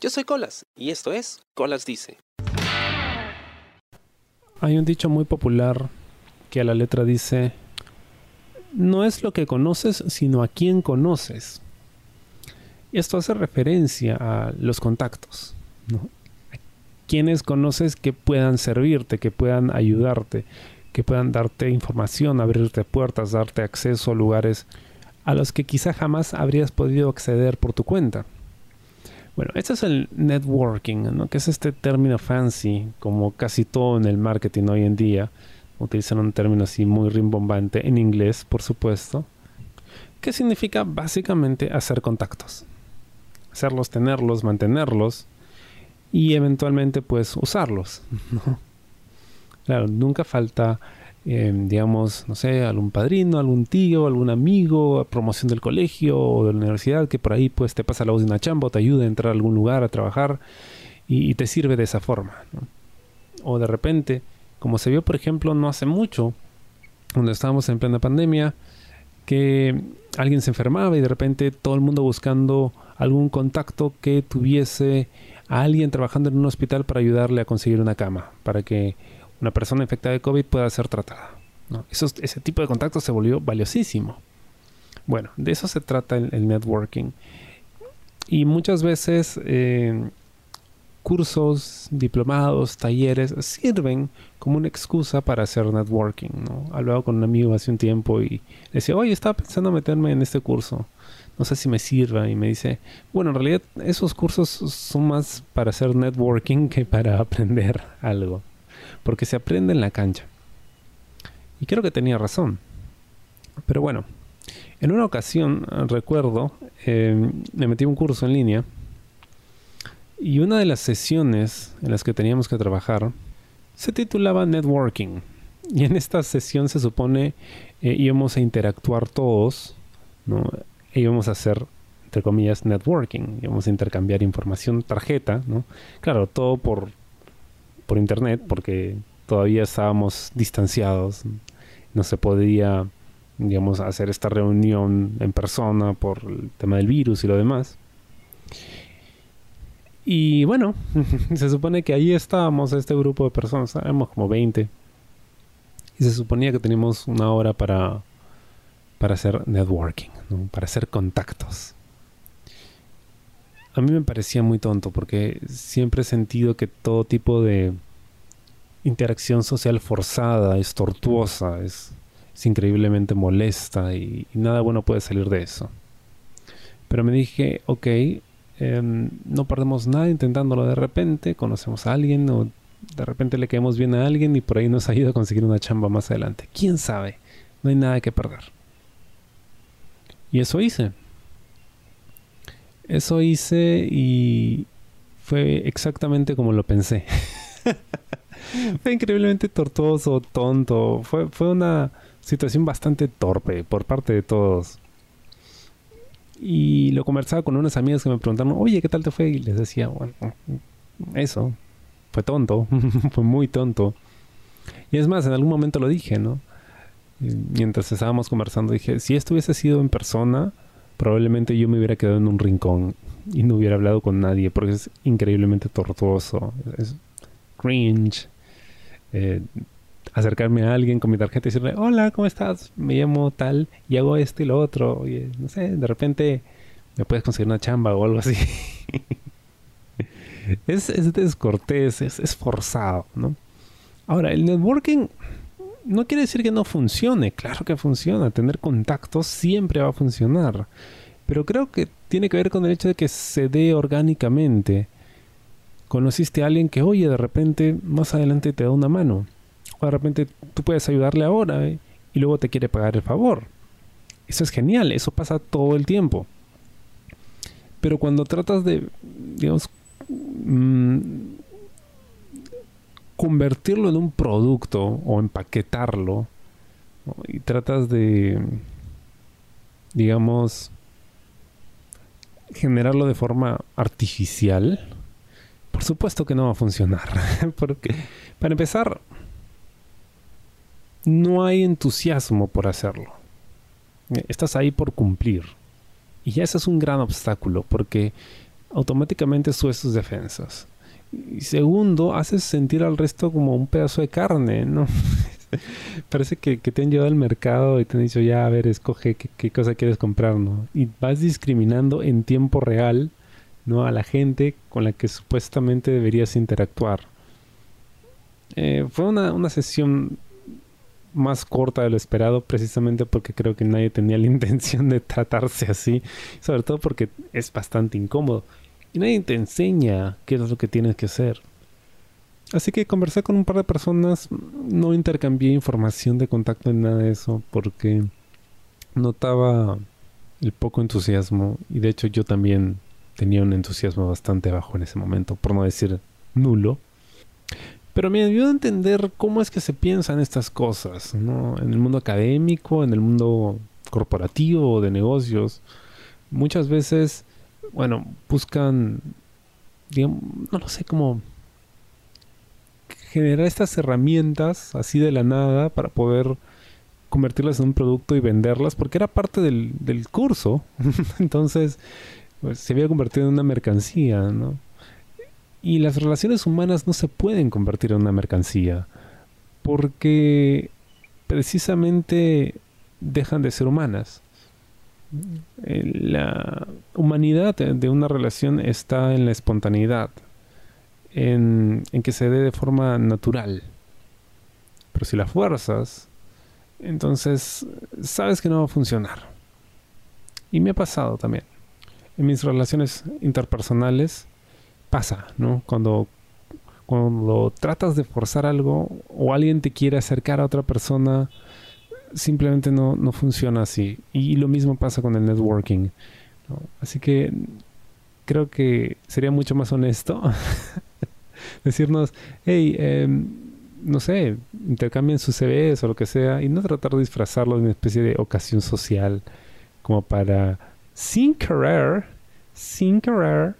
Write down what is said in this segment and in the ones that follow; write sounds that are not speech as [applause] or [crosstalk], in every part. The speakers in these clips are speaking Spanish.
Yo soy Colas y esto es Colas Dice. Hay un dicho muy popular que a la letra dice, no es lo que conoces, sino a quién conoces. Esto hace referencia a los contactos. ¿no? quienes conoces que puedan servirte, que puedan ayudarte, que puedan darte información, abrirte puertas, darte acceso a lugares a los que quizá jamás habrías podido acceder por tu cuenta. Bueno, este es el networking, ¿no? que es este término fancy, como casi todo en el marketing hoy en día. Utilizan un término así muy rimbombante, en inglés, por supuesto, que significa básicamente hacer contactos. Hacerlos, tenerlos, mantenerlos, y eventualmente pues usarlos. [laughs] Claro, nunca falta, em, digamos, no sé, algún padrino, algún tío, algún amigo, promoción del colegio o de la universidad que por ahí pues te pasa la voz de una chamba o te ayuda a entrar a algún lugar a trabajar y, te sirve de esa forma. O de repente, como se vio por ejemplo no hace mucho, cuando estábamos en plena pandemia, que alguien se enfermaba y de repente todo el mundo buscando algún contacto que tuviese a alguien trabajando en un hospital para ayudarle a conseguir una cama, para que una persona infectada de COVID pueda ser tratada. ese tipo de contacto se volvió valiosísimo. Bueno, de eso se trata el, networking. Y muchas veces eh, cursos, diplomados, talleres sirven como una excusa para hacer networking. ¿no? Hablaba con un amigo hace un tiempo y decía, oye, estaba pensando meterme en este curso no sé si me sirva. Y me dice, bueno, en realidad esos cursos son más para hacer networking que para [laughs] aprender algo. Porque se aprende en la cancha. Y creo que tenía razón. Pero bueno, en una ocasión, recuerdo, eh, me metí un curso en línea. Y una de las sesiones en las que teníamos que trabajar se titulaba Networking. Y en esta sesión se supone eh, íbamos a interactuar todos, ¿no? e íbamos a hacer, entre comillas, networking, íbamos a intercambiar información, tarjeta, ¿no? Claro, todo por, por internet, porque todavía estábamos distanciados, no se podía, digamos, hacer esta reunión en persona por el tema del virus y lo demás. Y bueno, [laughs] se supone que ahí estábamos, este grupo de personas, éramos como 20. Y se suponía que teníamos una hora para para hacer networking, para hacer contactos. A mí me parecía muy tonto porque siempre he sentido que todo tipo de interacción social forzada es tortuosa, es, increíblemente molesta y, nada bueno puede salir de eso. Pero me dije, ok, em, no perdemos nada intentándolo de repente, conocemos a alguien o de repente le caemos bien a alguien y por ahí nos [laughs] ayuda a conseguir una chamba más adelante. ¿Quién sabe? No hay nada que perder. Y eso hice. Eso hice y fue exactamente como lo pensé. [laughs] fue increíblemente tortuoso, tonto. Fue, fue una situación bastante torpe por parte de todos. Y lo conversaba con unas amigas que me preguntaron, oye, ¿qué tal te fue? Y les decía, bueno, eso, fue tonto, [laughs] fue muy tonto. Y es más, en algún momento lo dije, ¿no? mientras estábamos conversando dije, si esto hubiese sido en persona, probablemente yo me hubiera quedado en un rincón y no hubiera hablado con nadie porque es increíblemente tortuoso, es cringe. Eh, acercarme a alguien con mi tarjeta y decirle, hola, ¿cómo estás? Me llamo tal y hago esto y lo otro. Y, no sé, de repente me puedes conseguir una chamba o algo así. [laughs] es, es descortés, es, es forzado, ¿no? Ahora, el networking no quiere decir que no funcione, claro que funciona, tener contactos siempre va a funcionar, pero creo que tiene que ver con el hecho de que se dé orgánicamente. Conociste a alguien que, oye, de repente más adelante te da una mano, o de repente tú puedes ayudarle ahora ¿eh? y luego te quiere pagar el favor. Eso es genial, eso pasa todo el tiempo. Pero cuando tratas de, digamos, mm, convertirlo en un producto o empaquetarlo y tratas de, digamos, generarlo de forma artificial, por supuesto que no va a funcionar. [laughs] Porque, para empezar, no hay entusiasmo por hacerlo. Estás ahí por cumplir. Y ya ese es un gran obstáculo, porque automáticamente subes tus defensas. Y segundo, haces sentir al resto como un pedazo de carne, ¿no? [laughs] Parece que, te han llevado al mercado y te han dicho, ya, a ver, escoge qué, cosa quieres comprar, ¿no? Y vas discriminando en tiempo real, ¿no? A la gente con la que supuestamente deberías interactuar. Eh, fue una, una sesión más corta de lo esperado, precisamente porque creo que nadie tenía la [laughs] intención de tratarse así, sobre todo porque es bastante incómodo y nadie te enseña qué es lo que tienes que hacer. Así que conversé con un par de personas, no intercambié información de contacto en nada de eso porque notaba el poco entusiasmo y de hecho yo también tenía un entusiasmo bastante bajo en ese momento, por no decir nulo. Pero me ayudó a entender cómo es que se piensan estas cosas, ¿no? En el mundo académico, en el mundo corporativo, de negocios. Muchas veces, bueno, buscan, digamos, no lo sé, cómo generar estas herramientas así de la nada para poder convertirlas en un producto y venderlas, porque era parte del, del curso. [laughs] Entonces, pues, se había convertido en una mercancía, ¿no? Y las relaciones humanas no se pueden convertir en una mercancía porque precisamente dejan de ser humanas. Eh, la humanidad de una relación está en la espontaneidad, en, que se dé de forma natural. Pero si la fuerzas, entonces sabes que no va a funcionar. Y me ha pasado también. En mis relaciones interpersonales, pasa, ¿no? Cuando, cuando tratas de forzar algo o alguien te quiere acercar a otra persona, simplemente no, no funciona así. Y lo mismo pasa con el networking. Así que creo que sería mucho más honesto [laughs] decirnos, hey, em, no sé, intercambien sus CVs o lo que sea y no tratar de disfrazarlo de una especie de ocasión social como para, sin querer, sin querer,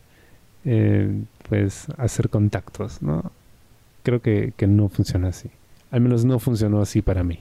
eh, pues hacer contactos, ¿no? Creo que, que no funciona así. Al menos no funcionó así para mí.